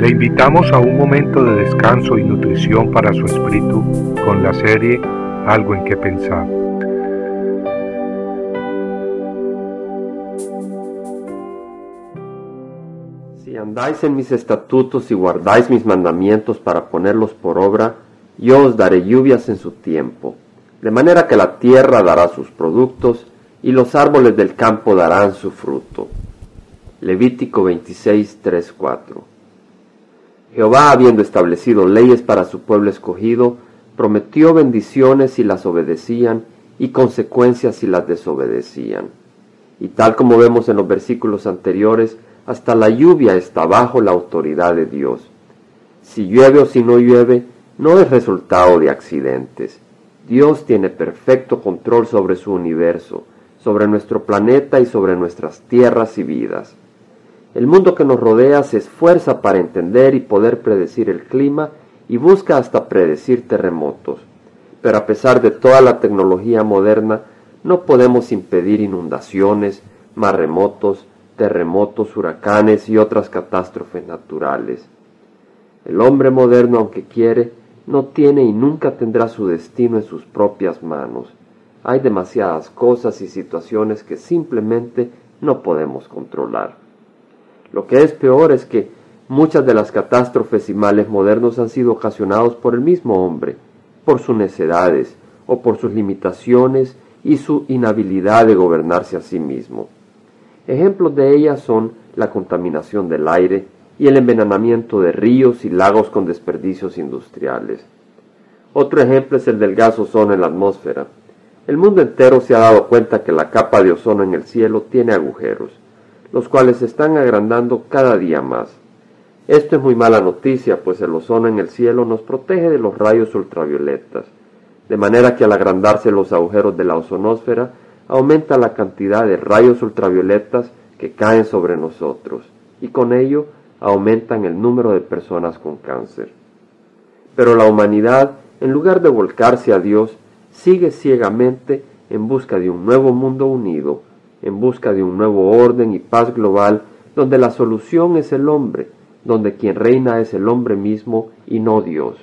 Le invitamos a un momento de descanso y nutrición para su espíritu con la serie Algo en que pensar. Si andáis en mis estatutos y guardáis mis mandamientos para ponerlos por obra, yo os daré lluvias en su tiempo, de manera que la tierra dará sus productos y los árboles del campo darán su fruto. Levítico 26, 3, 4. Jehová, habiendo establecido leyes para su pueblo escogido, prometió bendiciones si las obedecían y consecuencias si las desobedecían. Y tal como vemos en los versículos anteriores, hasta la lluvia está bajo la autoridad de Dios. Si llueve o si no llueve, no es resultado de accidentes. Dios tiene perfecto control sobre su universo, sobre nuestro planeta y sobre nuestras tierras y vidas. El mundo que nos rodea se esfuerza para entender y poder predecir el clima y busca hasta predecir terremotos. Pero a pesar de toda la tecnología moderna, no podemos impedir inundaciones, maremotos, terremotos, huracanes y otras catástrofes naturales. El hombre moderno, aunque quiere, no tiene y nunca tendrá su destino en sus propias manos. Hay demasiadas cosas y situaciones que simplemente no podemos controlar. Lo que es peor es que muchas de las catástrofes y males modernos han sido ocasionados por el mismo hombre, por sus necedades o por sus limitaciones y su inhabilidad de gobernarse a sí mismo. Ejemplos de ellas son la contaminación del aire y el envenenamiento de ríos y lagos con desperdicios industriales. Otro ejemplo es el del gas ozono en la atmósfera. El mundo entero se ha dado cuenta que la capa de ozono en el cielo tiene agujeros los cuales se están agrandando cada día más. Esto es muy mala noticia, pues el ozono en el cielo nos protege de los rayos ultravioletas, de manera que al agrandarse los agujeros de la ozonosfera, aumenta la cantidad de rayos ultravioletas que caen sobre nosotros, y con ello aumentan el número de personas con cáncer. Pero la humanidad, en lugar de volcarse a Dios, sigue ciegamente en busca de un nuevo mundo unido, en busca de un nuevo orden y paz global donde la solución es el hombre, donde quien reina es el hombre mismo y no Dios.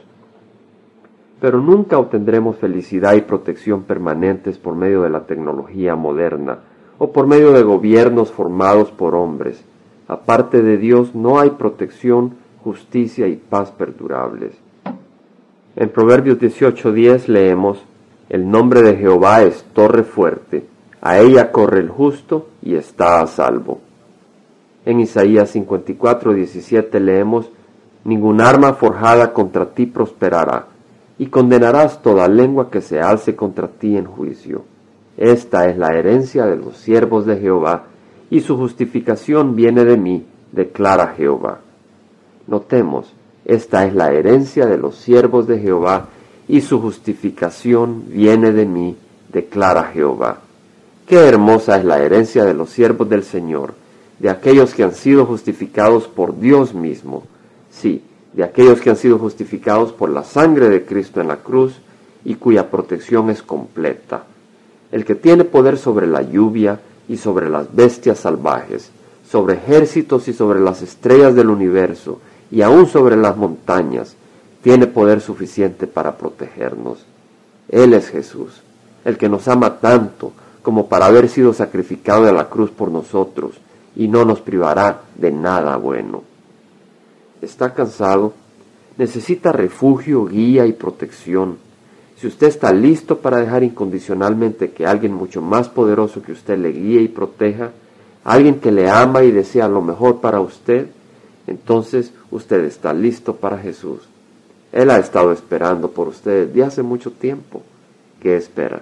Pero nunca obtendremos felicidad y protección permanentes por medio de la tecnología moderna o por medio de gobiernos formados por hombres. Aparte de Dios no hay protección, justicia y paz perdurables. En Proverbios 18:10 leemos, El nombre de Jehová es torre fuerte a ella corre el justo y está a salvo. En Isaías 54, 17 leemos, Ningún arma forjada contra ti prosperará, y condenarás toda lengua que se alce contra ti en juicio. Esta es la herencia de los siervos de Jehová, y su justificación viene de mí, declara Jehová. Notemos, esta es la herencia de los siervos de Jehová, y su justificación viene de mí, declara Jehová. Qué hermosa es la herencia de los siervos del Señor, de aquellos que han sido justificados por Dios mismo, sí, de aquellos que han sido justificados por la sangre de Cristo en la cruz y cuya protección es completa. El que tiene poder sobre la lluvia y sobre las bestias salvajes, sobre ejércitos y sobre las estrellas del universo, y aún sobre las montañas, tiene poder suficiente para protegernos. Él es Jesús, el que nos ama tanto, como para haber sido sacrificado de la cruz por nosotros, y no nos privará de nada bueno. ¿Está cansado? Necesita refugio, guía y protección. Si usted está listo para dejar incondicionalmente que alguien mucho más poderoso que usted le guíe y proteja, alguien que le ama y desea lo mejor para usted, entonces usted está listo para Jesús. Él ha estado esperando por usted desde hace mucho tiempo. ¿Qué espera?